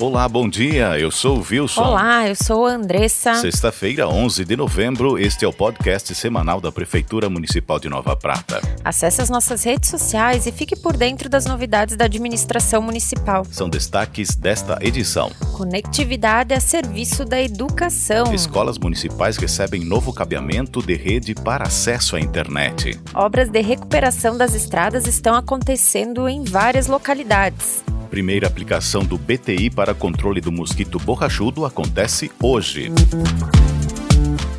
Olá, bom dia. Eu sou o Wilson. Olá, eu sou a Andressa. Sexta-feira, 11 de novembro, este é o podcast semanal da Prefeitura Municipal de Nova Prata. Acesse as nossas redes sociais e fique por dentro das novidades da administração municipal. São destaques desta edição. Conectividade a serviço da educação. Escolas municipais recebem novo cabeamento de rede para acesso à internet. Obras de recuperação das estradas estão acontecendo em várias localidades. Primeira aplicação do BTI para controle do mosquito borrachudo acontece hoje.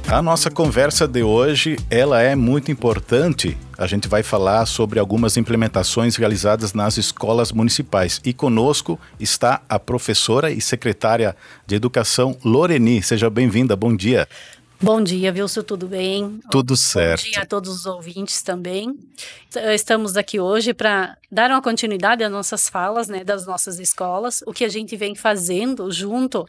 A nossa conversa de hoje, ela é muito importante. A gente vai falar sobre algumas implementações realizadas nas escolas municipais. E conosco está a professora e secretária de Educação Loreni. Seja bem-vinda. Bom dia. Bom dia, Wilson, tudo bem? Tudo certo. Bom dia a todos os ouvintes também. Estamos aqui hoje para dar uma continuidade às nossas falas, né, das nossas escolas, o que a gente vem fazendo junto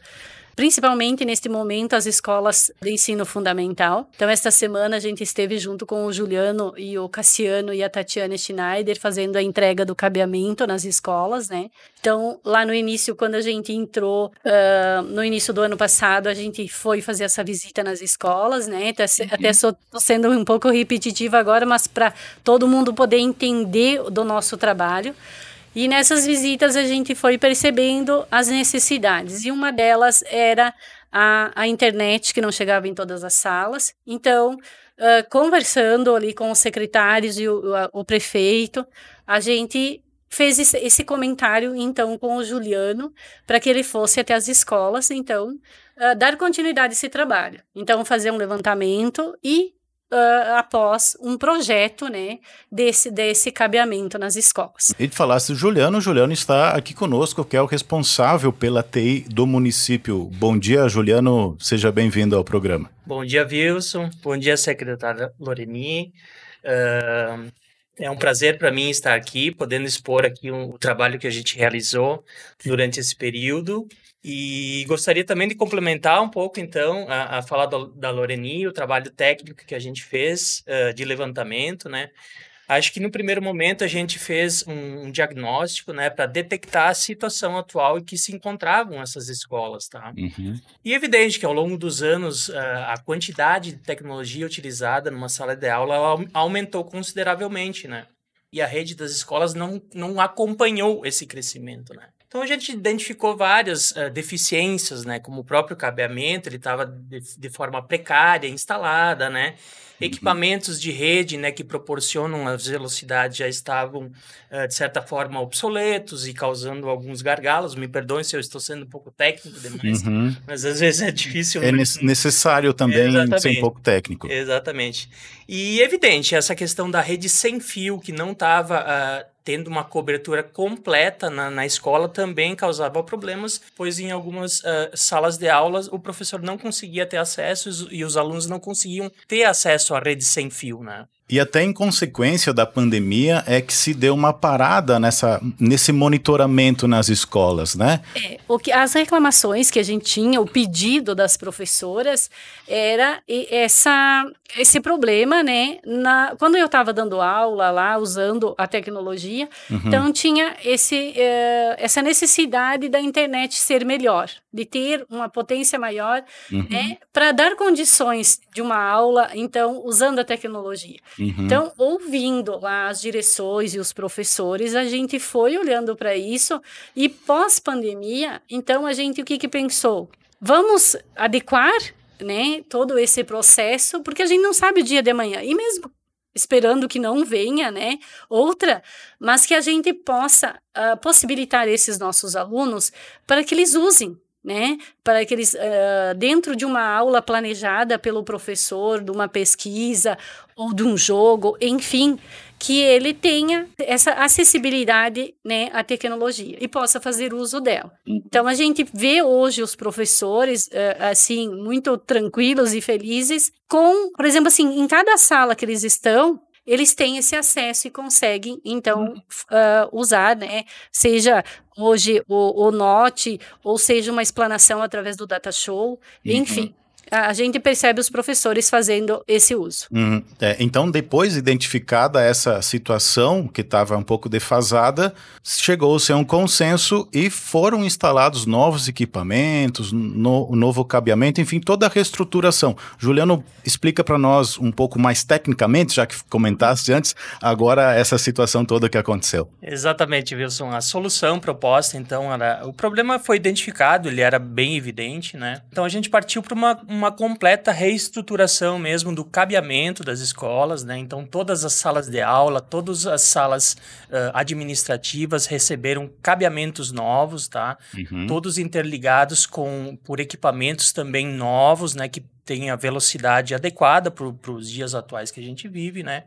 principalmente neste momento as escolas de ensino fundamental. Então, esta semana a gente esteve junto com o Juliano e o Cassiano e a Tatiana Schneider fazendo a entrega do cabeamento nas escolas, né? Então, lá no início, quando a gente entrou, uh, no início do ano passado, a gente foi fazer essa visita nas escolas, né? Até, uhum. até estou sendo um pouco repetitiva agora, mas para todo mundo poder entender do nosso trabalho. E nessas visitas a gente foi percebendo as necessidades, e uma delas era a, a internet, que não chegava em todas as salas. Então, uh, conversando ali com os secretários e o, o prefeito, a gente fez esse, esse, comentário, então, com o Juliano, para que ele fosse até as escolas, então, uh, dar continuidade a esse trabalho. Então, fazer um levantamento e uh, após um projeto, né, desse, desse cabeamento nas escolas. E de falasse Juliano, o Juliano está aqui conosco, que é o responsável pela TI do município. Bom dia, Juliano, seja bem-vindo ao programa. Bom dia, Wilson. Bom dia, secretária Loreni. Uh, é um prazer para mim estar aqui, podendo expor aqui um, o trabalho que a gente realizou durante esse período e gostaria também de complementar um pouco, então, a, a fala do, da Loreni, o trabalho técnico que a gente fez uh, de levantamento, né? Acho que no primeiro momento a gente fez um, um diagnóstico, né, para detectar a situação atual em que se encontravam essas escolas, tá? Uhum. E é evidente que ao longo dos anos uh, a quantidade de tecnologia utilizada numa sala de aula aumentou consideravelmente, né? E a rede das escolas não, não acompanhou esse crescimento, né? Então a gente identificou várias uh, deficiências, né? Como o próprio cabeamento, ele estava de, de, forma precária instalada, né? Uhum. Equipamentos de rede, né? Que proporcionam as velocidades já estavam, uh, de certa forma, obsoletos e causando alguns gargalos. Me perdoem se eu estou sendo um pouco técnico demais, uhum. mas às vezes é difícil. É necessário também Exatamente. ser um pouco técnico. Exatamente. E evidente, essa questão da rede sem fio, que não estava... Uh, tendo uma cobertura completa na, na escola também causava problemas, pois em algumas uh, salas de aulas o professor não conseguia ter acesso e os alunos não conseguiam ter acesso à rede sem fio, né? E até em consequência da pandemia é que se deu uma parada nessa, nesse monitoramento nas escolas, né? É, o que, as reclamações que a gente tinha, o pedido das professoras era essa, esse problema, né? Na, quando eu estava dando aula lá, usando a tecnologia, uhum. então tinha esse, uh, essa necessidade da internet ser melhor, de ter uma potência maior, uhum. né? Para dar condições de uma aula, então, usando a tecnologia. Uhum. Então, ouvindo lá as direções e os professores, a gente foi olhando para isso e pós-pandemia, então a gente o que, que pensou? Vamos adequar né, todo esse processo, porque a gente não sabe o dia de amanhã. E mesmo esperando que não venha, né, outra, mas que a gente possa uh, possibilitar esses nossos alunos para que eles usem né? Para que eles, uh, dentro de uma aula planejada pelo professor, de uma pesquisa ou de um jogo, enfim, que ele tenha essa acessibilidade né, à tecnologia e possa fazer uso dela. Então, a gente vê hoje os professores, uh, assim, muito tranquilos e felizes com, por exemplo, assim, em cada sala que eles estão, eles têm esse acesso e conseguem, então, uh, usar, né? Seja hoje o, o Note, ou seja uma explanação através do Data Show, uhum. enfim. A gente percebe os professores fazendo esse uso. Uhum. É, então, depois identificada essa situação que estava um pouco defasada, chegou-se a um consenso e foram instalados novos equipamentos, no, novo cabeamento, enfim, toda a reestruturação. Juliano, explica para nós um pouco mais tecnicamente, já que comentaste antes, agora essa situação toda que aconteceu. Exatamente, Wilson. A solução proposta, então, era, o problema foi identificado, ele era bem evidente, né? Então a gente partiu para uma, uma completa reestruturação mesmo do cabeamento das escolas, né? Então todas as salas de aula, todas as salas uh, administrativas receberam cabeamentos novos, tá? Uhum. Todos interligados com por equipamentos também novos, né? Que tem a velocidade adequada para os dias atuais que a gente vive, né?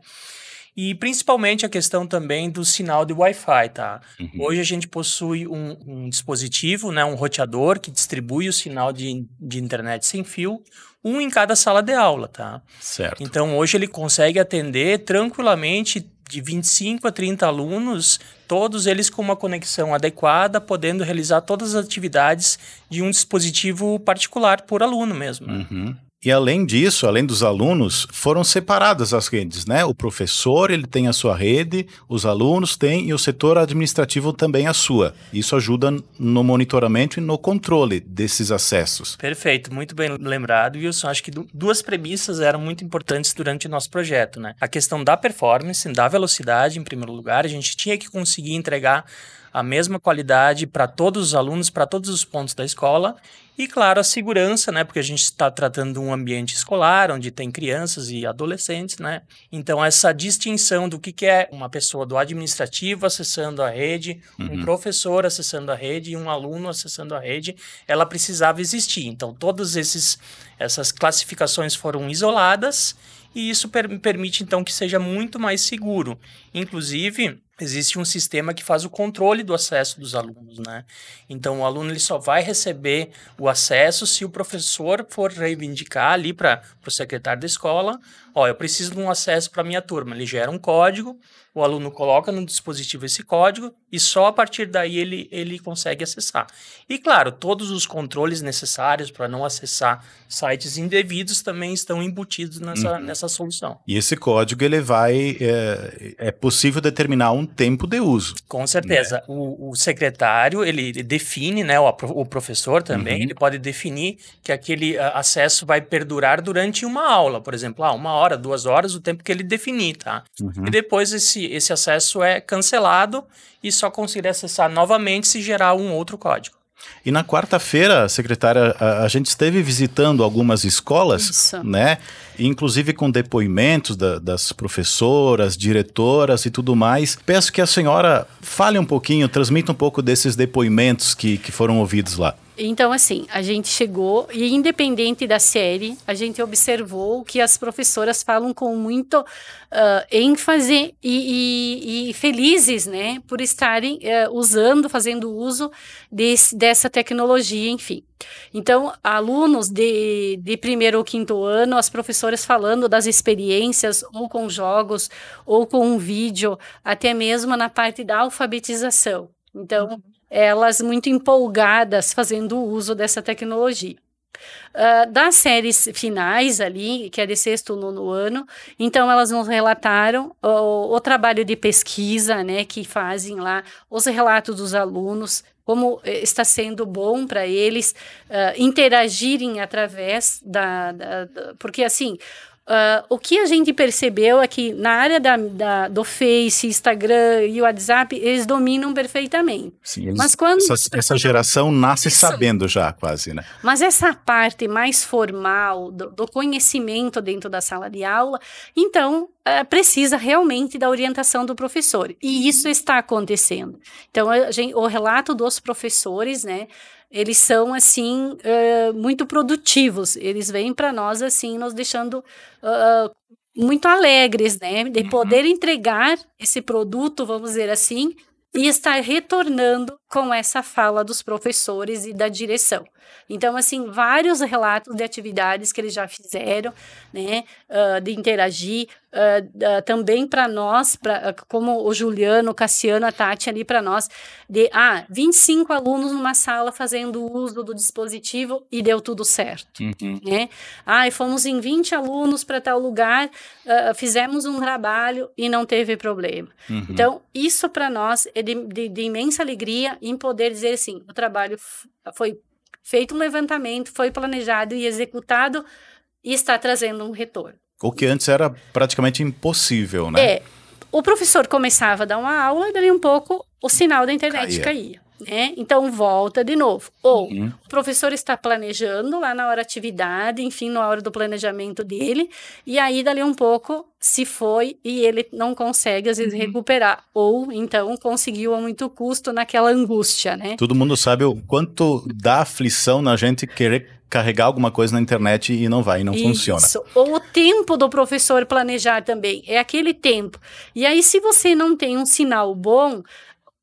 E principalmente a questão também do sinal de Wi-Fi, tá? Uhum. Hoje a gente possui um, um, dispositivo, né, um roteador que distribui o sinal de, de internet sem fio, um em cada sala de aula, tá? Certo. Então hoje ele consegue atender tranquilamente de 25 a 30 alunos, todos eles com uma conexão adequada, podendo realizar todas as atividades de um dispositivo particular por aluno mesmo. Né? Uhum. E além disso, além dos alunos, foram separadas as redes, né? O professor, ele tem a sua rede, os alunos têm e o setor administrativo também a sua. Isso ajuda no monitoramento e no controle desses acessos. Perfeito, muito bem lembrado, Wilson. Acho que duas premissas eram muito importantes durante o nosso projeto, né? A questão da performance, da velocidade, em primeiro lugar, a gente tinha que conseguir entregar a mesma qualidade para todos os alunos, para todos os pontos da escola. E, claro, a segurança, né? Porque a gente está tratando de um ambiente escolar, onde tem crianças e adolescentes, né? Então, essa distinção do que, que é uma pessoa do administrativo acessando a rede, uhum. um professor acessando a rede e um aluno acessando a rede, ela precisava existir. Então, todas esses, essas classificações foram isoladas e isso per permite, então, que seja muito mais seguro. Inclusive, existe um sistema que faz o controle do acesso dos alunos, né? Então o aluno ele só vai receber o acesso se o professor for reivindicar ali para o secretário da escola, ó, eu preciso de um acesso para minha turma. Ele gera um código, o aluno coloca no dispositivo esse código e só a partir daí ele, ele consegue acessar. E claro, todos os controles necessários para não acessar sites indevidos também estão embutidos nessa, uhum. nessa solução. E esse código ele vai é, é possível determinar um tempo de uso. Com certeza. Né? O, o, secretário ele define, né, o, o professor também, uhum. ele pode definir que aquele uh, acesso vai perdurar durante uma aula, por exemplo, ah, uma hora, duas horas, o tempo que ele definir, tá? Uhum. E depois esse esse acesso é cancelado e só conseguir acessar novamente se gerar um outro código. E na quarta-feira, secretária, a, a, gente esteve visitando algumas escolas, Isso. né? Inclusive com depoimentos da, das professoras, diretoras e tudo mais. Peço que a senhora fale um pouquinho, transmita um pouco desses depoimentos que, que foram ouvidos lá. Então, assim, a gente chegou e, independente da série, a gente observou que as professoras falam com muito uh, ênfase e, e, e, felizes, né, por estarem uh, usando, fazendo uso desse, dessa tecnologia, enfim. Então, alunos de, de primeiro ou quinto ano, as professoras falando das experiências, ou com jogos, ou com um vídeo, até mesmo na parte da alfabetização. Então, uhum elas muito empolgadas fazendo uso dessa tecnologia. Uh, das séries finais ali, que é de sexto nono ano, então elas nos relataram o, o, trabalho de pesquisa, né, que fazem lá, os relatos dos alunos, como eh, está sendo bom para eles uh, interagirem através da, da, da, porque assim Uh, o que a gente percebeu é que na área da, da, do Face, Instagram e WhatsApp, eles dominam perfeitamente. Sim, eles, Mas quando... essa, essa geração nasce Isso. sabendo já, quase, né? Mas essa parte mais formal do, do conhecimento dentro da sala de aula, então uh, precisa realmente da orientação do professor. E isso está acontecendo. Então, gente, o relato dos professores, né? Eles são assim uh, muito produtivos. Eles vêm para nós assim, nos deixando uh, muito alegres, né, de uhum. poder entregar esse produto, vamos dizer assim, e estar retornando com essa fala dos professores e da direção. Então, assim, vários relatos de atividades que eles já fizeram, né, uh, de interagir, uh, uh, também para nós, pra, como o Juliano, o Cassiano, a Tati ali para nós, de, ah, 25 alunos numa sala fazendo uso do dispositivo e deu tudo certo, uhum. né? Ah, e fomos em 20 alunos para tal lugar, fizemos um trabalho e não teve problema. Uhum. Então, isso para nós é de, de, de imensa alegria em poder dizer assim, o trabalho foi feito um levantamento, foi planejado e executado e está trazendo um retorno. O que antes era praticamente impossível, né? É. O professor começava a dar uma aula e dali um pouco o sinal da internet caía. caía. Né? Então volta de novo. Ou uhum. o professor está planejando lá na hora atividade, enfim, na hora do planejamento dele, e aí dali um pouco se foi e ele não consegue às vezes uhum. recuperar, ou então conseguiu a muito custo naquela angústia, né? Todo mundo sabe o quanto dá aflição na gente querer carregar alguma coisa na internet e não vai, e não Isso. funciona. Ou o tempo do professor planejar também, é aquele tempo. E aí, se você não tem um sinal bom,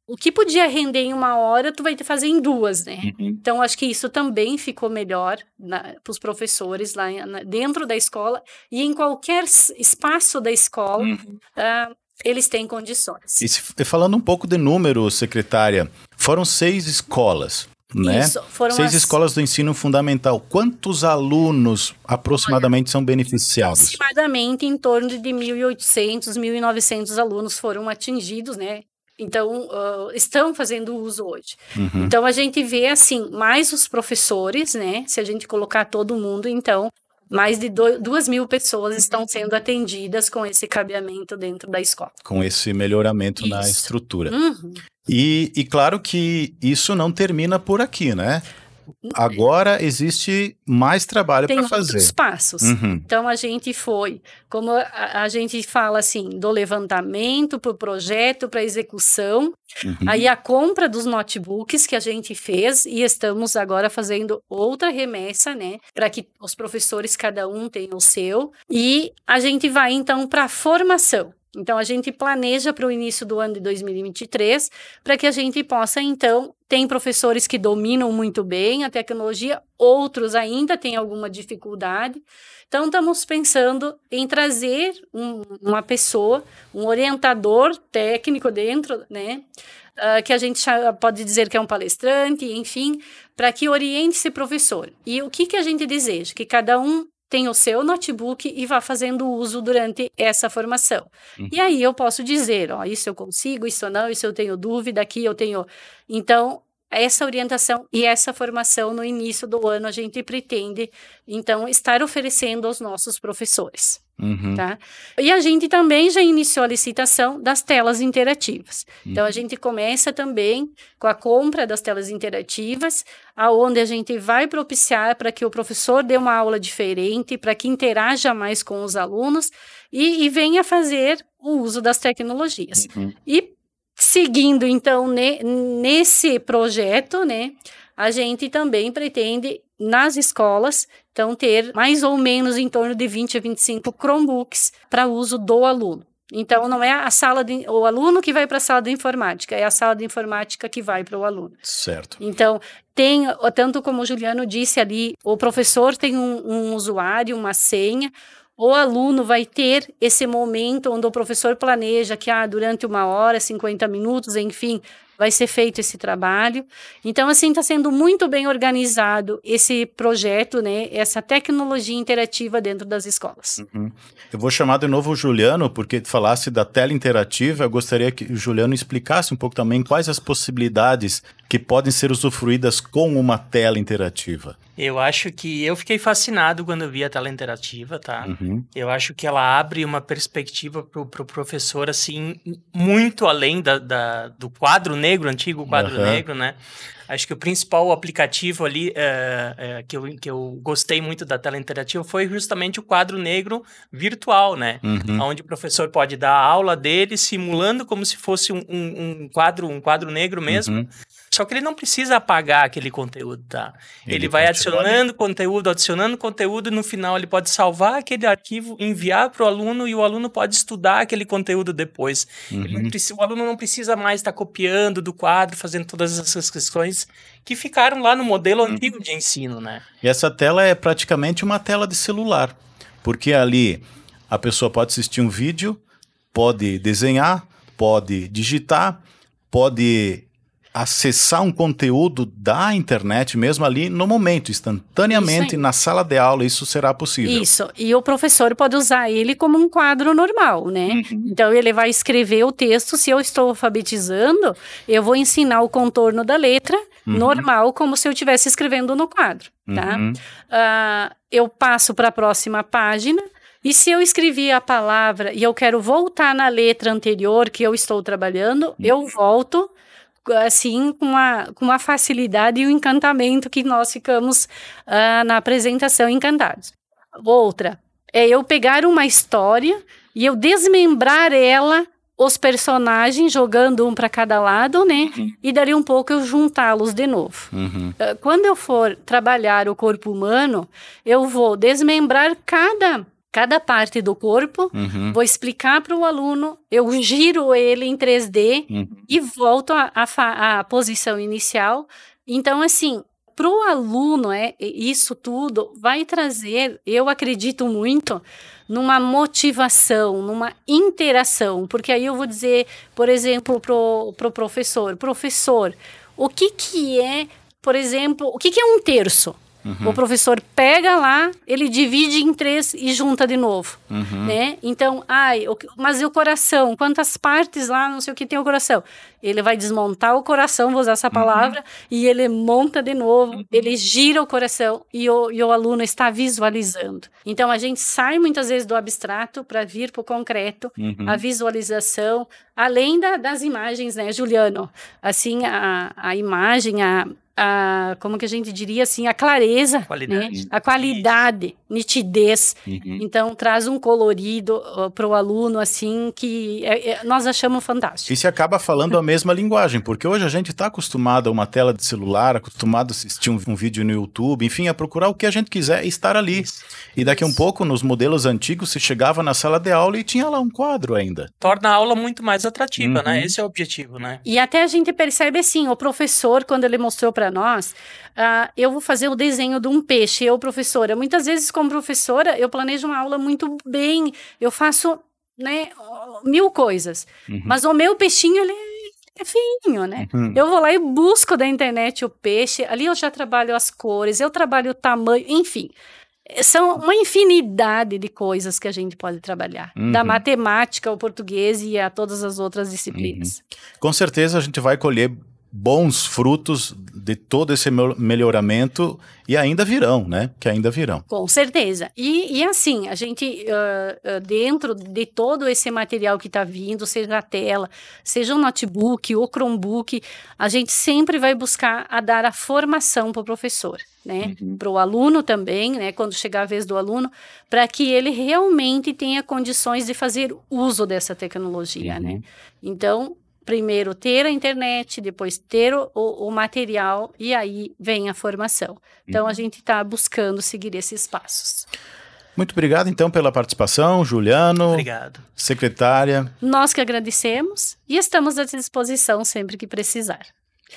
o que podia render em uma hora, tu vai ter que fazer em duas, né? Uhum. Então, acho que isso também ficou melhor para os professores lá na, dentro da escola e em qualquer espaço da escola. Uhum. Uh, eles têm condições. E se, falando um pouco de número, secretária, foram seis escolas. Né? Isso, Seis as... escolas do ensino fundamental. Quantos alunos aproximadamente são beneficiados? Aproximadamente em torno de 1.800, 1.900 alunos foram atingidos, né? Então, uh, estão fazendo uso hoje. Uhum. Então, a gente vê, assim, mais os professores, né? Se a gente colocar todo mundo, então, mais de do, duas mil pessoas estão sendo atendidas com esse cabeamento dentro da escola. Com esse melhoramento isso. na estrutura. Uhum. E, e claro que isso não termina por aqui, né? Agora existe mais trabalho para fazer. Tem passos. Uhum. Então a gente foi, como a, a gente fala assim, do levantamento para o projeto, para execução, uhum. aí a compra dos notebooks que a gente fez e estamos agora fazendo outra remessa, né, para que os professores cada um tenha o seu e a gente vai então para a formação. Então, a gente planeja para o início do ano de 2023 para que a gente possa, então, tem professores que dominam muito bem a tecnologia, outros ainda têm alguma dificuldade. Então, estamos pensando em trazer um, uma pessoa, um orientador técnico dentro, né? Uh, que a gente pode dizer que é um palestrante, enfim, para que oriente esse professor. E o que, que a gente deseja? Que cada um tem o seu notebook e vá fazendo uso durante essa formação. Uhum. E aí eu posso dizer, ó, isso eu consigo, isso não, isso eu tenho dúvida, aqui eu tenho. Então, essa orientação e essa formação no início do ano a gente pretende, então, estar oferecendo aos nossos professores. Uhum. Tá? E a gente também já iniciou a licitação das telas interativas. Uhum. Então, a gente começa também com a compra das telas interativas, aonde a gente vai propiciar para que o professor dê uma aula diferente, para que interaja mais com os alunos e, e venha fazer o uso das tecnologias. Uhum. E seguindo, então, ne, nesse projeto, né, a gente também pretende, nas escolas, então, ter mais ou menos em torno de 20 a 25 Chromebooks para uso do aluno. Então, não é a sala de, o aluno que vai para a sala de informática, é a sala de informática que vai para o aluno. Certo. Então, tem, tanto como o Juliano disse ali, o professor tem um, um usuário, uma senha, o aluno vai ter esse momento onde o professor planeja que ah, durante uma hora, 50 minutos, enfim, vai ser feito esse trabalho. Então, assim, está sendo muito bem organizado esse projeto, né? Essa tecnologia interativa dentro das escolas. Uhum. Eu vou chamar de novo o Juliano, porque falasse da tela interativa. Eu gostaria que o Juliano explicasse um pouco também quais as possibilidades que podem ser usufruídas com uma tela interativa. Eu acho que eu fiquei fascinado quando eu vi a tela interativa, tá? Uhum. Eu acho que ela abre uma perspectiva para o pro professor, assim, muito além da, da, do quadro negro, antigo quadro uhum. negro, né? Acho que o principal aplicativo ali é, é, que, eu, que eu gostei muito da tela interativa foi justamente o quadro negro virtual, né? Uhum. Onde o professor pode dar a aula dele simulando como se fosse um, um, um quadro um quadro negro mesmo. Uhum Só que ele não precisa apagar aquele conteúdo, tá? Ele, Ele vai adicionando conteúdo, adicionando conteúdo, e no final ele pode salvar aquele arquivo, enviar para o aluno e o aluno pode estudar aquele conteúdo depois. Uhum. precisa- o aluno não precisa mais estar copiando do quadro, fazendo todas essas questões que ficaram lá no modelo Uhum. antigo de ensino, né? E essa tela é praticamente uma tela de celular, porque ali a pessoa pode assistir um vídeo, pode desenhar, pode digitar, pode acessar um conteúdo da internet mesmo ali no momento, instantaneamente na sala de aula, isso será possível. Isso. E o professor pode usar ele como um quadro normal, né? Uhum. Então ele vai escrever o texto. Se eu estou alfabetizando, eu vou ensinar o contorno da letra normal, como se eu estivesse escrevendo no quadro, tá? Uhum. Ah, eu passo para a próxima página. E se eu escrevi a palavra e eu quero voltar na letra anterior que eu estou trabalhando, eu volto assim com uma, com uma facilidade e um encantamento que nós ficamos ah, na apresentação encantados. Outra é eu pegar uma história e eu desmembrar ela, os personagens, jogando um para cada lado, né? E dali um pouco eu juntá-los de novo. Uhum. Uh, Quando eu for trabalhar o corpo humano, eu vou desmembrar cada, cada parte do corpo, Uhum. vou explicar para o aluno, eu giro ele em 3D Uhum. e volto à posição inicial. Então, assim, para o aluno, é, isso tudo vai trazer, eu acredito muito, numa motivação, numa interação. Porque aí eu vou dizer, por exemplo, para o pro professor, professor, o que, que é, por exemplo, o que, que é um terço? O professor pega lá, ele divide em três e junta de novo, Uhum. né? Então, ai, mas e o coração? Quantas partes lá, não sei o que tem o coração? Ele vai desmontar o coração, vou usar essa palavra, e ele monta de novo, ele gira o coração e o, e o aluno está visualizando. Então, a gente sai muitas vezes do abstrato para vir para o concreto, Uhum. a visualização, além da- das imagens, né, Juliano? Assim, a, a imagem, a, a, como que a gente diria assim, a clareza, Qualidade. né? a qualidade, nitidez. Uhum. Então, traz um colorido para o aluno, assim, que é- é- nós achamos fantástico. E se acaba falando a mesma linguagem, porque hoje a gente está acostumado a uma tela de celular, acostumado a assistir um, um vídeo no YouTube, enfim, a procurar o que a gente quiser e estar ali. E daqui a um Isso. pouco, nos modelos antigos, se chegava na sala de aula e tinha lá um quadro ainda. Torna a aula muito mais atrativa, Uhum. né? Esse é o objetivo, né? E até a gente percebe assim, o professor, quando ele mostrou para nós, ah, eu vou fazer o desenho de um peixe, eu, professora. Muitas vezes, como professora, eu planejo uma aula muito bem, eu faço, né, mil coisas. Uhum. Mas o meu peixinho, ele é fininho, né? Uhum. Eu vou lá e busco da internet o peixe, ali eu já trabalho as cores, eu trabalho o tamanho, enfim. São uma infinidade de coisas que a gente pode trabalhar. Da Uhum. matemática ao português e a todas as outras disciplinas. Com certeza a gente vai colher bons frutos de todo esse mel- melhoramento e ainda virão, né? Que ainda virão. Com certeza. E, e assim, a gente, ah, dentro de todo esse material que está vindo, seja a tela, seja o notebook, o Chromebook, a gente sempre vai buscar a dar a formação para o professor, né? Para o aluno também, né? Quando chegar a vez do aluno, para que ele realmente tenha condições de fazer uso dessa tecnologia, né? Então, primeiro ter a internet, depois ter o, o- material e aí vem a formação. Então, a gente está buscando seguir esses passos. Muito obrigado, então, pela participação, Juliano, Obrigado. secretária. Nós que agradecemos e estamos à disposição sempre que precisar.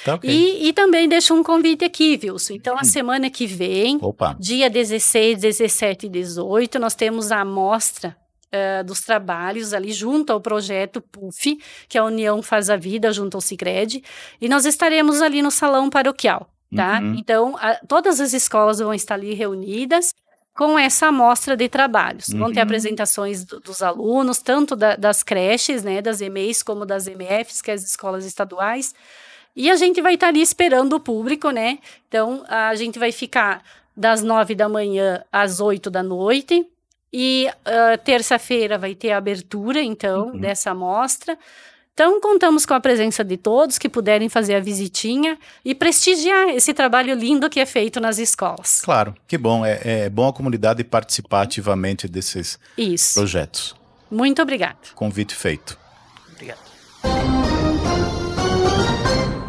Tá ok. E, e também deixo um convite aqui, Wilson. Então, a semana que vem, Opa. dia 16, 17 e 18, nós temos a amostra eh, dos trabalhos ali junto ao projeto PUF, que é a União Faz a Vida, junto ao Cicred, e nós estaremos ali no salão paroquial, tá? Uhum. Então, a- todas as escolas vão estar ali reunidas com essa amostra de trabalhos. Vão ter Uhum. apresentações do- dos alunos, tanto da- das creches, né, das EMEIs, como das MFs, que é as escolas estaduais, e a gente vai estar ali esperando o público, né? Então, a gente vai ficar das nove da manhã às oito da noite. E ah, terça-feira vai ter a abertura, então, Uhum. dessa amostra. Então, contamos com a presença de todos que puderem fazer a visitinha e prestigiar esse trabalho lindo que é feito nas escolas. Claro, que bom. É, é bom a comunidade participar ativamente desses Isso. projetos. Muito obrigado. Convite feito. Obrigado.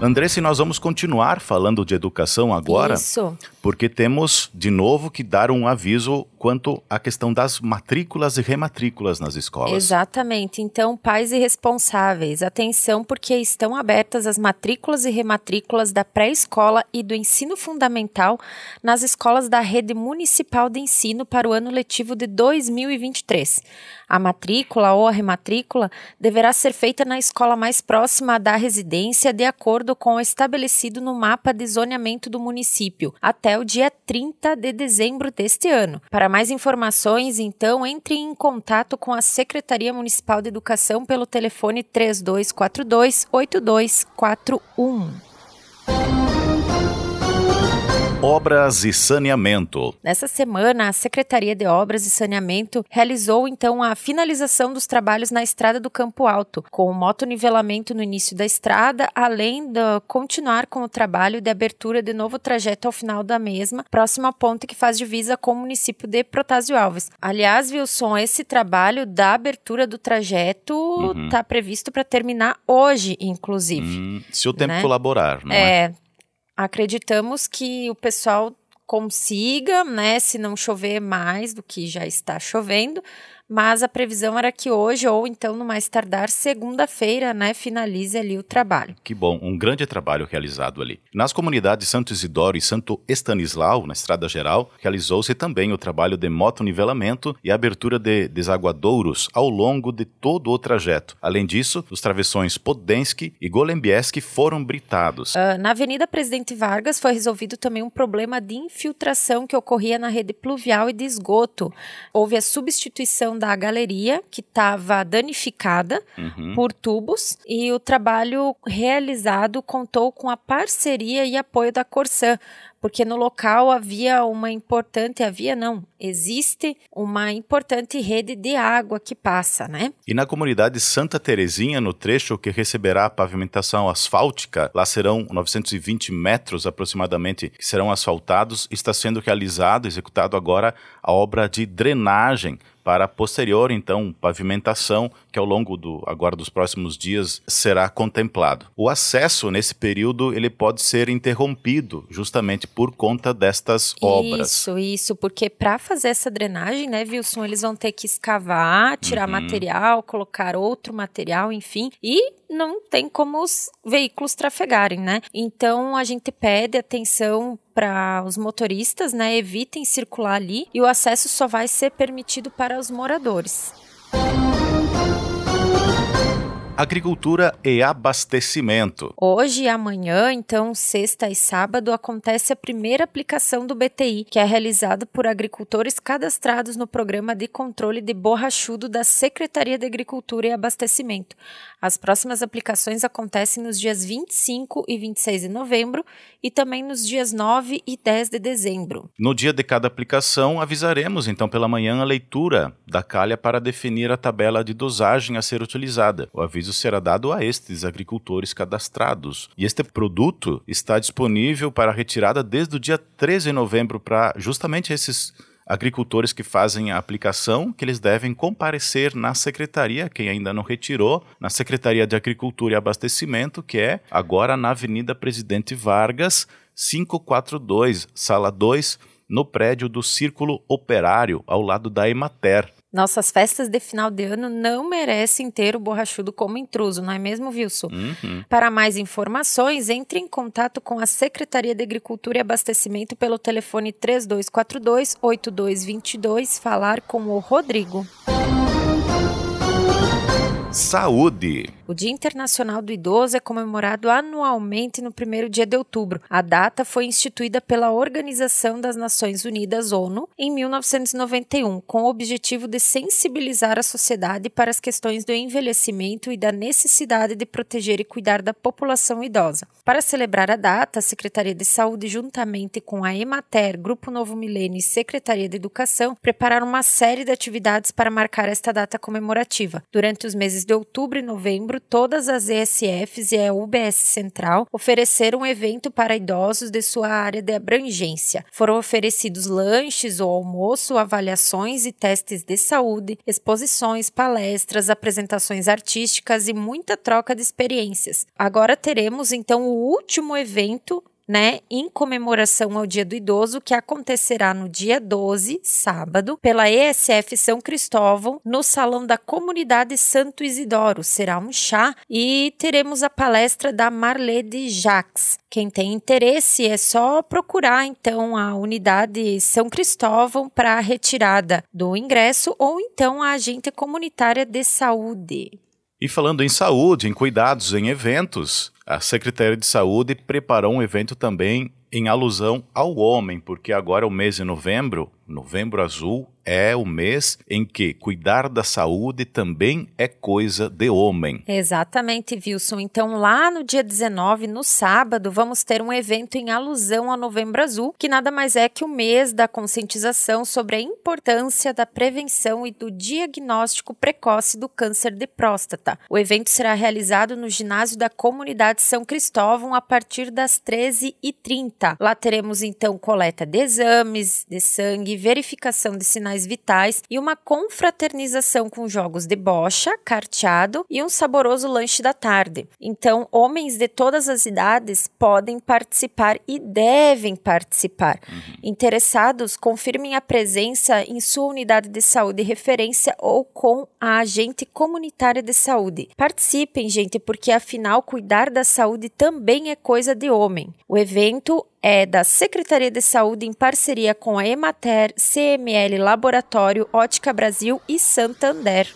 Andressa, nós vamos continuar falando de educação agora, Isso. Porque temos de novo que dar um aviso quanto à questão das matrículas e rematrículas nas escolas. Exatamente. Então, pais e responsáveis, atenção, porque estão abertas as matrículas e rematrículas da pré-escola e do ensino fundamental nas escolas da rede municipal de ensino para o ano letivo de 2023. A matrícula ou a rematrícula deverá ser feita na escola mais próxima da residência, de acordo com o estabelecido no mapa de zoneamento do município, até o dia 30 de dezembro deste ano. Para mais informações, então, entre em contato com a Secretaria Municipal de Educação pelo telefone 3242 8241. Obras e saneamento. Nessa semana, a Secretaria de Obras e Saneamento realizou então a finalização dos trabalhos na estrada do Campo Alto, com o motonivelamento no início da estrada, além de continuar com o trabalho de abertura de novo trajeto ao final da mesma, próximo à ponte que faz divisa com o município de Protásio Alves. Aliás, Wilson, esse trabalho da abertura do trajeto está Uhum. previsto para terminar hoje, inclusive. Hum, se o tempo Né? colaborar, não é? É, acreditamos que o pessoal consiga, né, se não chover mais do que já está chovendo, mas a previsão era que hoje ou então no mais tardar segunda-feira, né, finalize ali o trabalho. Que bom, um grande trabalho realizado ali. Nas comunidades Santo Isidoro e Santo Estanislau, na Estrada Geral, realizou-se também o trabalho de motonivelamento e abertura de desaguadouros ao longo de todo o trajeto. Além disso, os travessões Podensky e Golembieski foram britados. Ah, na Avenida Presidente Vargas foi resolvido também um problema de infiltração que ocorria na rede pluvial e de esgoto. Houve a substituição da galeria, que estava danificada, Uhum. por tubos e o trabalho realizado contou com a parceria e apoio da Corsã, porque no local havia uma importante, havia não, existe uma importante rede de água que passa, né? E na comunidade Santa Terezinha, no trecho que receberá a pavimentação asfáltica, lá serão 920 metros aproximadamente que serão asfaltados, está sendo realizado, executado agora a obra de drenagem para posterior, então, pavimentação, que ao longo do agora dos próximos dias será contemplado. O acesso nesse período ele pode ser interrompido justamente por conta destas obras. Isso, isso, porque para fazer essa drenagem, né, Wilson, eles vão ter que escavar, tirar Uhum. material, colocar outro material, enfim, e não tem como os veículos trafegarem, né? Então a gente pede atenção para os motoristas, né, evitem circular ali e o acesso só vai ser permitido para os moradores. Agricultura e abastecimento. Hoje e amanhã, então, sexta e sábado, acontece a primeira aplicação do BTI, que é realizada por agricultores cadastrados no Programa de Controle de Borrachudo da Secretaria de Agricultura e Abastecimento. As próximas aplicações acontecem nos dias 25 e 26 de novembro e também nos dias 9 e 10 de dezembro. No dia de cada aplicação, avisaremos então pela manhã a leitura da calha para definir a tabela de dosagem a ser utilizada. O aviso será dado a estes agricultores cadastrados. E este produto está disponível para retirada desde o dia 13 de novembro para justamente esses agricultores que fazem a aplicação, que eles devem comparecer na secretaria, quem ainda não retirou, na Secretaria de Agricultura e Abastecimento, que é agora na Avenida Presidente Vargas, 542, sala 2, no prédio do Círculo Operário, ao lado da Emater. Nossas festas de final de ano não merecem ter o borrachudo como intruso, não é mesmo, Wilson? Uhum. Para mais informações, entre em contato com a Secretaria de Agricultura e Abastecimento pelo telefone 3242-8222, falar com o Rodrigo. Saúde. O Dia Internacional do Idoso é comemorado anualmente no primeiro dia de outubro. A data foi instituída pela Organização das Nações Unidas, ONU, em 1991, com o objetivo de sensibilizar a sociedade para as questões do envelhecimento e da necessidade de proteger e cuidar da população idosa. Para celebrar a data, a Secretaria de Saúde, juntamente com a Emater, Grupo Novo Milênio e Secretaria de Educação, prepararam uma série de atividades para marcar esta data comemorativa. Durante os meses de outubro e novembro, todas as ESFs e a UBS Central ofereceram um evento para idosos de sua área de abrangência. Foram oferecidos lanches ou almoço, avaliações e testes de saúde, exposições, palestras, apresentações artísticas e muita troca de experiências. Agora teremos então o último evento né, em comemoração ao Dia do Idoso, que acontecerá no dia 12, sábado, pela ESF São Cristóvão, no Salão da Comunidade Santo Isidoro. Será um chá e teremos a palestra da Marlede Jacques. Quem tem interesse é só procurar então a unidade São Cristóvão para a retirada do ingresso ou então a agente comunitária de saúde. E falando em saúde, em cuidados, em eventos, a Secretaria de Saúde preparou um evento também em alusão ao homem, porque agora é o mês de novembro, novembro azul, é o mês em que cuidar da saúde também é coisa de homem. Exatamente, Wilson. Então, lá no dia 19, no sábado, vamos ter um evento em alusão ao Novembro Azul, que nada mais é que o mês da conscientização sobre a importância da prevenção e do diagnóstico precoce do câncer de próstata. O evento será realizado no ginásio da comunidade São Cristóvão a partir das 13h30. Lá teremos então coleta de exames de sangue, verificação de sinais vitais e uma confraternização com jogos de bocha, carteado e um saboroso lanche da tarde. Então, homens de todas as idades podem participar e devem participar. Uhum. Interessados, confirmem a presença em sua unidade de saúde referência ou com a agente comunitária de saúde. Participem, gente, porque afinal cuidar da saúde também é coisa de homem. O evento é da Secretaria de Saúde em parceria com a Emater, CML Laboratório, Ótica Brasil e Santander.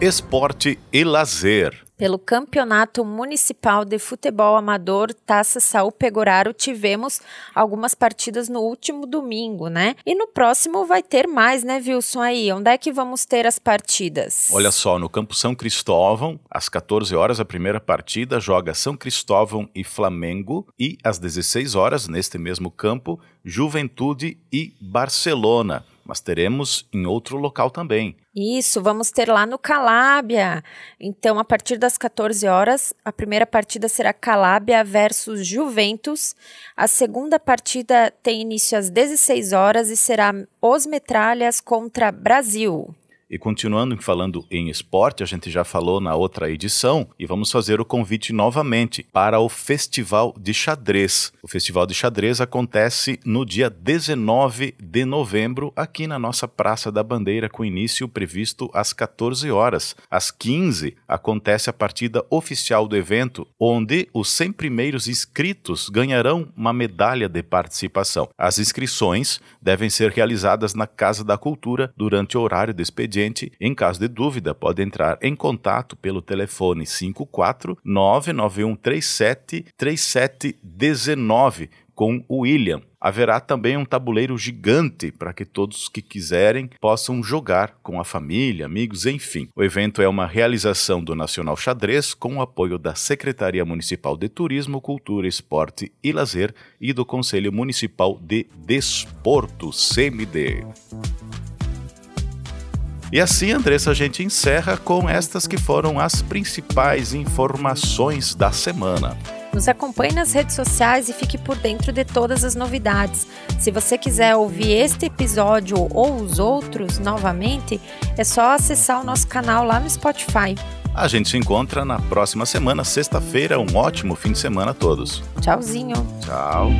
Esporte e lazer pelo Campeonato Municipal de Futebol Amador Taça Saúl Pegoraro, tivemos algumas partidas no último domingo, né? E no próximo vai ter mais, né, Wilson? Aí, onde é que vamos ter as partidas? Olha só, no Campo São Cristóvão, às 14 horas, a primeira partida joga São Cristóvão e Flamengo, e às 16 horas, neste mesmo campo, Juventude e Barcelona mas teremos em outro local também. Isso, vamos ter lá no Calábia. Então, a partir das 14 horas, a primeira partida será Calábia versus Juventus. A segunda partida tem início às 16 horas e será Os Metralhas contra Brasil. E continuando falando em esporte, a gente já falou na outra edição e vamos fazer o convite novamente para o Festival de Xadrez. O Festival de Xadrez acontece no dia 19 de novembro aqui na nossa Praça da Bandeira com início previsto às 14 horas. Às 15 acontece a partida oficial do evento, onde os 100 primeiros inscritos ganharão uma medalha de participação. As inscrições devem ser realizadas na Casa da Cultura durante o horário de expediente em caso de dúvida, pode entrar em contato pelo telefone 54 991 37 3719 com o William. Haverá também um tabuleiro gigante para que todos que quiserem possam jogar com a família, amigos, enfim. O evento é uma realização do Nacional Xadrez com o apoio da Secretaria Municipal de Turismo, Cultura, Esporte e Lazer e do Conselho Municipal de Desporto, CMD. E assim, Andressa, a gente encerra com estas que foram as principais informações da semana. Nos acompanhe nas redes sociais e fique por dentro de todas as novidades. Se você quiser ouvir este episódio ou os outros novamente, é só acessar o nosso canal lá no Spotify. A gente se encontra na próxima semana, sexta-feira. Um ótimo fim de semana a todos. Tchauzinho. Tchau.